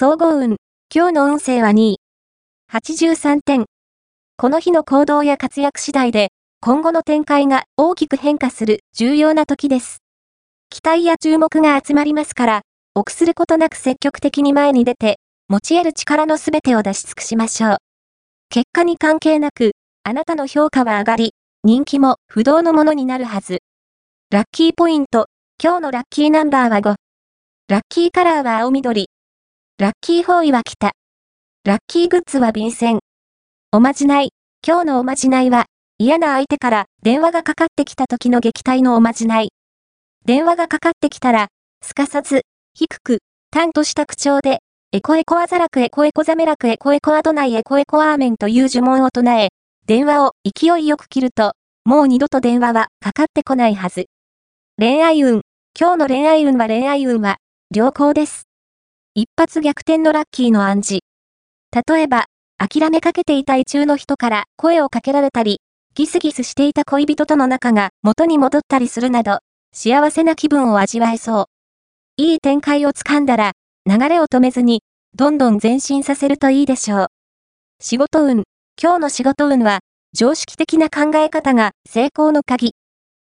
総合運。今日の運勢は2位。83点。この日の行動や活躍次第で、今後の展開が大きく変化する重要な時です。期待や注目が集まりますから、臆することなく積極的に前に出て、持ち得る力のすべてを出し尽くしましょう。結果に関係なく、あなたの評価は上がり、人気も不動のものになるはず。ラッキーポイント。今日のラッキーナンバーは5。ラッキーカラーは青緑。ラッキーフォーイは北。ラッキーグッズは便箋。おまじない。今日のおまじないは、嫌な相手から電話がかかってきた時の撃退のおまじない。電話がかかってきたら、すかさず、低く、淡とした口調で、エコエコアザラクエコエコザメラクエコエコアドナイエコエコアーメンという呪文を唱え、電話を勢いよく切ると、もう二度と電話はかかってこないはず。恋愛運。今日の恋愛運は恋愛運は、良好です。一発逆転のラッキーの暗示。例えば、諦めかけていた意中の人から声をかけられたり、ギスギスしていた恋人との仲が元に戻ったりするなど、幸せな気分を味わえそう。いい展開をつかんだら、流れを止めずに、どんどん前進させるといいでしょう。仕事運。今日の仕事運は、常識的な考え方が成功の鍵。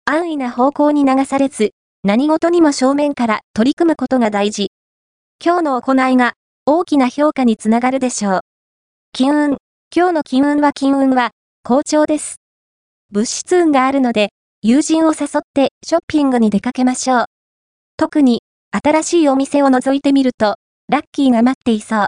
安易な方向に流されず、何事にも正面から取り組むことが大事。今日の行いが大きな評価につながるでしょう。金運。今日の金運は金運は好調です。物質運があるので、友人を誘ってショッピングに出かけましょう。特に、新しいお店を覗いてみると、ラッキーが待っていそう。